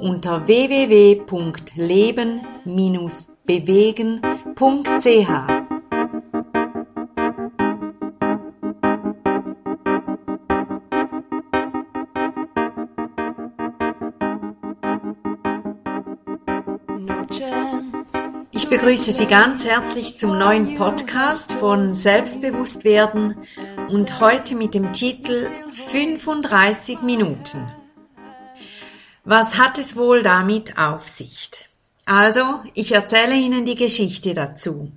unter www.leben-bewegen.ch. Ich begrüße Sie ganz herzlich zum neuen Podcast von Selbstbewusstwerden und heute mit dem Titel 35 Minuten. Was hat es wohl damit auf sich? Also, ich erzähle Ihnen die Geschichte dazu.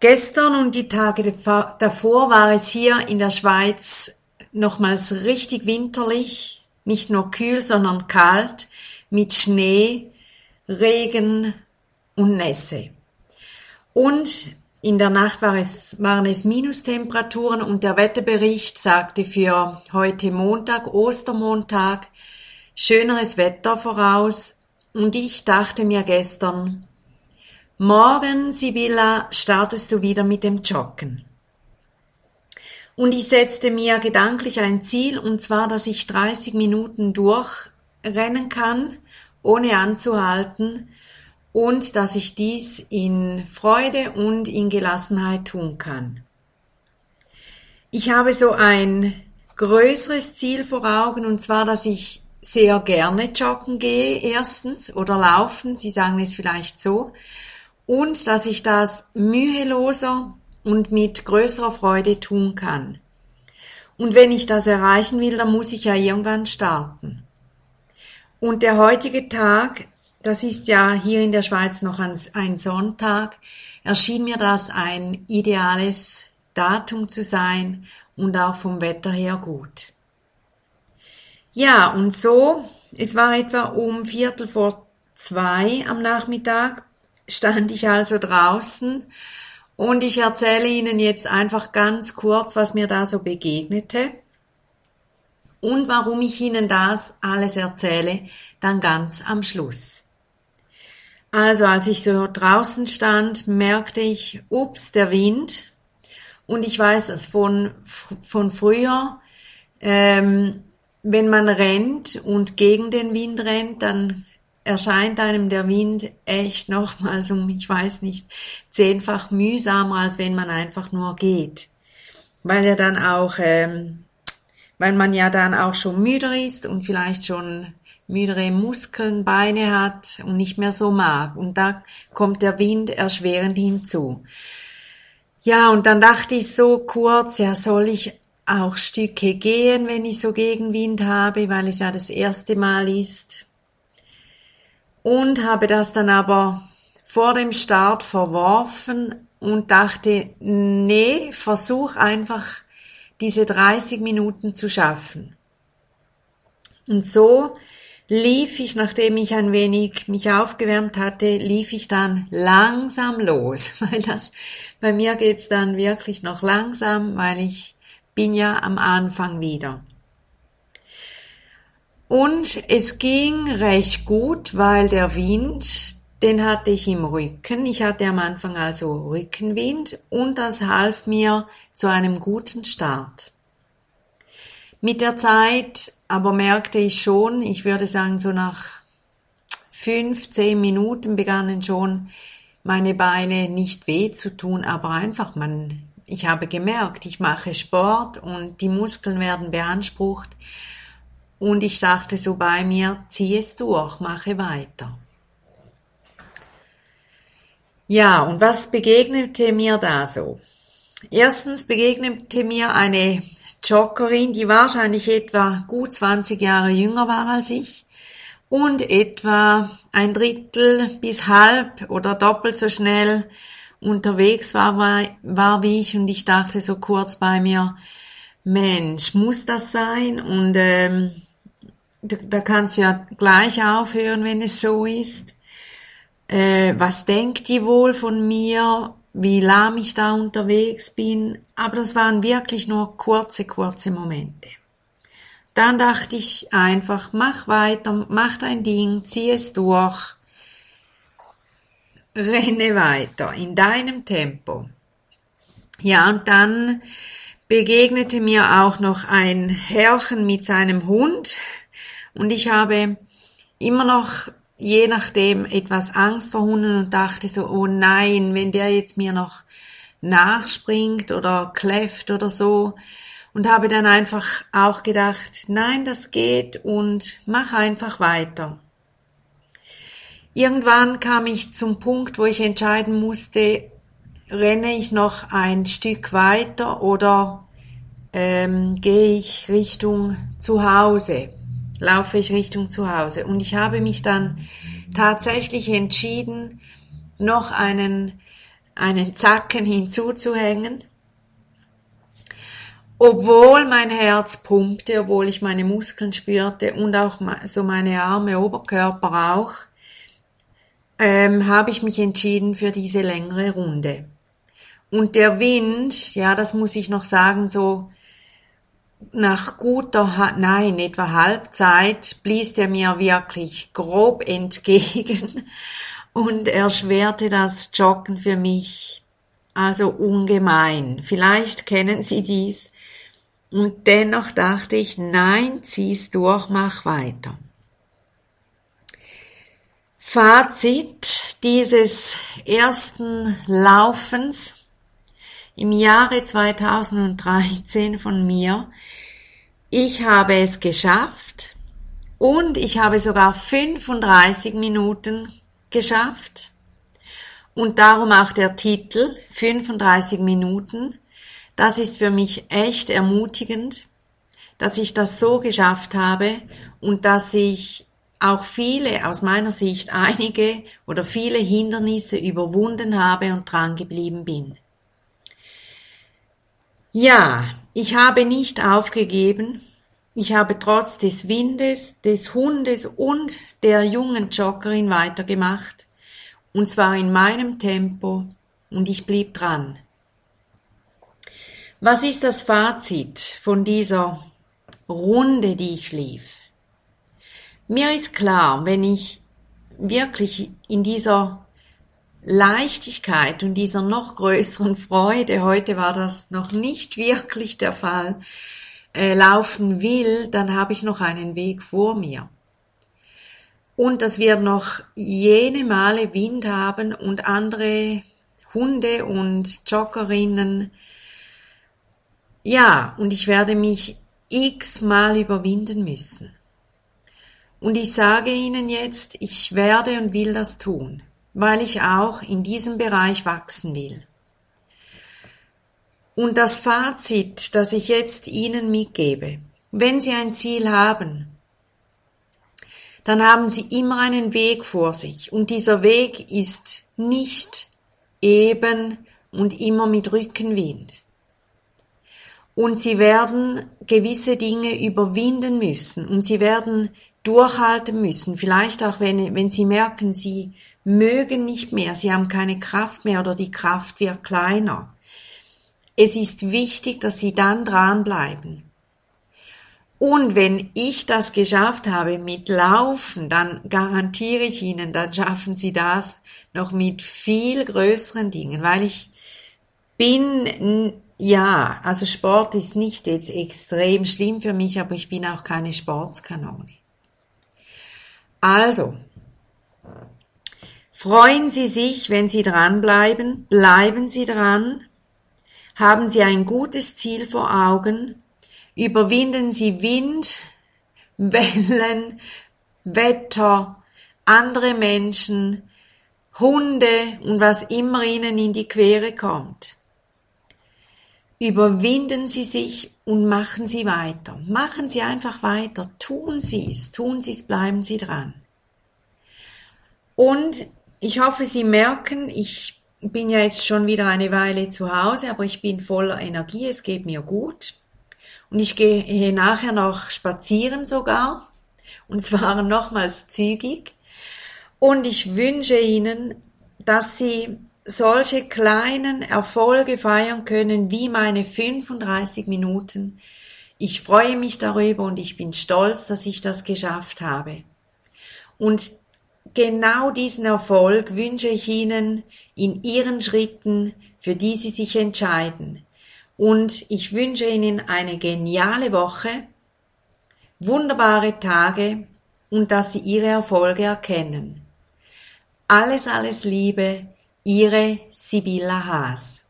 Gestern und die Tage davor war es hier in der Schweiz nochmals richtig winterlich, nicht nur kühl, sondern kalt, mit Schnee, Regen und Nässe. Und in der Nacht war es, waren es Minustemperaturen und der Wetterbericht sagte für heute Montag, Ostermontag, schöneres Wetter voraus und ich dachte mir gestern, morgen, Sibylla, startest du wieder mit dem Joggen. Und ich setzte mir gedanklich ein Ziel, und zwar, dass ich 30 Minuten durchrennen kann, ohne anzuhalten, und dass ich dies in Freude und in Gelassenheit tun kann. Ich habe so ein größeres Ziel vor Augen, und zwar, dass ich sehr gerne joggen gehe, erstens, oder laufen, Sie sagen es vielleicht so, und dass ich das müheloser und mit größerer Freude tun kann. Und wenn ich das erreichen will, dann muss ich ja irgendwann starten. Und der heutige Tag, das ist ja hier in der Schweiz noch ein Sonntag, erschien mir das ein ideales Datum zu sein und auch vom Wetter her gut. Ja, und so, es war etwa um Viertel vor zwei am Nachmittag, stand ich also draußen und ich erzähle Ihnen jetzt einfach ganz kurz, was mir da so begegnete und warum ich Ihnen das alles erzähle, dann ganz am Schluss. Also als ich so draußen stand, merkte ich, ups, der Wind. Und ich weiß das von, von früher. Ähm, wenn man rennt und gegen den Wind rennt, dann erscheint einem der Wind echt nochmals um, ich weiß nicht, zehnfach mühsamer, als wenn man einfach nur geht. Weil er dann auch, ähm, weil man ja dann auch schon müder ist und vielleicht schon müdere Muskeln, Beine hat und nicht mehr so mag. Und da kommt der Wind erschwerend hinzu. Ja, und dann dachte ich so kurz, ja, soll ich auch Stücke gehen, wenn ich so Gegenwind habe, weil es ja das erste Mal ist. Und habe das dann aber vor dem Start verworfen und dachte, nee, versuch einfach diese 30 Minuten zu schaffen. Und so lief ich, nachdem ich ein wenig mich aufgewärmt hatte, lief ich dann langsam los, weil das, bei mir geht's dann wirklich noch langsam, weil ich bin ja am Anfang wieder. Und es ging recht gut, weil der Wind, den hatte ich im Rücken. Ich hatte am Anfang also Rückenwind und das half mir zu einem guten Start. Mit der Zeit aber merkte ich schon, ich würde sagen so nach fünf, zehn Minuten begannen schon meine Beine nicht weh zu tun, aber einfach man ich habe gemerkt, ich mache Sport und die Muskeln werden beansprucht. Und ich dachte so bei mir, zieh es durch, mache weiter. Ja, und was begegnete mir da so? Erstens begegnete mir eine Joggerin, die wahrscheinlich etwa gut 20 Jahre jünger war als ich und etwa ein Drittel bis halb oder doppelt so schnell unterwegs war, war, wie ich und ich dachte so kurz bei mir, Mensch, muss das sein? Und ähm, da kannst du ja gleich aufhören, wenn es so ist. Äh, was denkt die wohl von mir? Wie lahm ich da unterwegs bin? Aber das waren wirklich nur kurze, kurze Momente. Dann dachte ich einfach, mach weiter, mach dein Ding, zieh es durch, renne weiter in deinem Tempo. Ja, und dann begegnete mir auch noch ein Herrchen mit seinem Hund und ich habe immer noch je nachdem etwas Angst vor Hunden und dachte so, oh nein, wenn der jetzt mir noch nachspringt oder kläfft oder so und habe dann einfach auch gedacht, nein, das geht und mach einfach weiter. Irgendwann kam ich zum Punkt, wo ich entscheiden musste, renne ich noch ein Stück weiter oder ähm, gehe ich Richtung zu Hause, laufe ich Richtung zu Hause. Und ich habe mich dann tatsächlich entschieden, noch einen, einen Zacken hinzuzuhängen, obwohl mein Herz pumpte, obwohl ich meine Muskeln spürte und auch so meine Arme, Oberkörper auch, ähm, habe ich mich entschieden für diese längere Runde. Und der Wind, ja, das muss ich noch sagen, so nach guter, nein, etwa Halbzeit blies er mir wirklich grob entgegen und erschwerte das Joggen für mich also ungemein. Vielleicht kennen Sie dies. Und dennoch dachte ich, nein, zieh's durch, mach weiter. Fazit dieses ersten Laufens im Jahre 2013 von mir. Ich habe es geschafft und ich habe sogar 35 Minuten geschafft. Und darum auch der Titel 35 Minuten. Das ist für mich echt ermutigend, dass ich das so geschafft habe und dass ich auch viele, aus meiner Sicht einige oder viele Hindernisse überwunden habe und dran geblieben bin. Ja, ich habe nicht aufgegeben. Ich habe trotz des Windes, des Hundes und der jungen Joggerin weitergemacht. Und zwar in meinem Tempo. Und ich blieb dran. Was ist das Fazit von dieser Runde, die ich lief? Mir ist klar, wenn ich wirklich in dieser Leichtigkeit und dieser noch größeren Freude, heute war das noch nicht wirklich der Fall, äh, laufen will, dann habe ich noch einen Weg vor mir. Und dass wir noch jene Male Wind haben und andere Hunde und Joggerinnen. Ja, und ich werde mich x-mal überwinden müssen. Und ich sage Ihnen jetzt, ich werde und will das tun weil ich auch in diesem Bereich wachsen will. Und das Fazit, das ich jetzt Ihnen mitgebe, wenn Sie ein Ziel haben, dann haben Sie immer einen Weg vor sich und dieser Weg ist nicht eben und immer mit Rückenwind. Und Sie werden gewisse Dinge überwinden müssen und Sie werden durchhalten müssen. Vielleicht auch, wenn, wenn Sie merken, Sie mögen nicht mehr, Sie haben keine Kraft mehr oder die Kraft wird kleiner. Es ist wichtig, dass Sie dann dranbleiben. Und wenn ich das geschafft habe mit Laufen, dann garantiere ich Ihnen, dann schaffen Sie das noch mit viel größeren Dingen, weil ich bin ja, also Sport ist nicht jetzt extrem schlimm für mich, aber ich bin auch keine Sportskanone. Also, freuen Sie sich, wenn Sie dranbleiben, bleiben Sie dran, haben Sie ein gutes Ziel vor Augen, überwinden Sie Wind, Wellen, Wetter, andere Menschen, Hunde und was immer Ihnen in die Quere kommt. Überwinden Sie sich und machen Sie weiter. Machen Sie einfach weiter. Tun Sie es. Tun Sie es. Bleiben Sie dran. Und ich hoffe, Sie merken, ich bin ja jetzt schon wieder eine Weile zu Hause, aber ich bin voller Energie. Es geht mir gut. Und ich gehe nachher noch spazieren sogar. und zwar nochmals zügig. Und ich wünsche Ihnen, dass Sie solche kleinen Erfolge feiern können wie meine 35 Minuten. Ich freue mich darüber und ich bin stolz, dass ich das geschafft habe. Und genau diesen Erfolg wünsche ich Ihnen in Ihren Schritten, für die Sie sich entscheiden. Und ich wünsche Ihnen eine geniale Woche, wunderbare Tage und dass Sie Ihre Erfolge erkennen. Alles, alles Liebe, Ihre Sibylla Haas.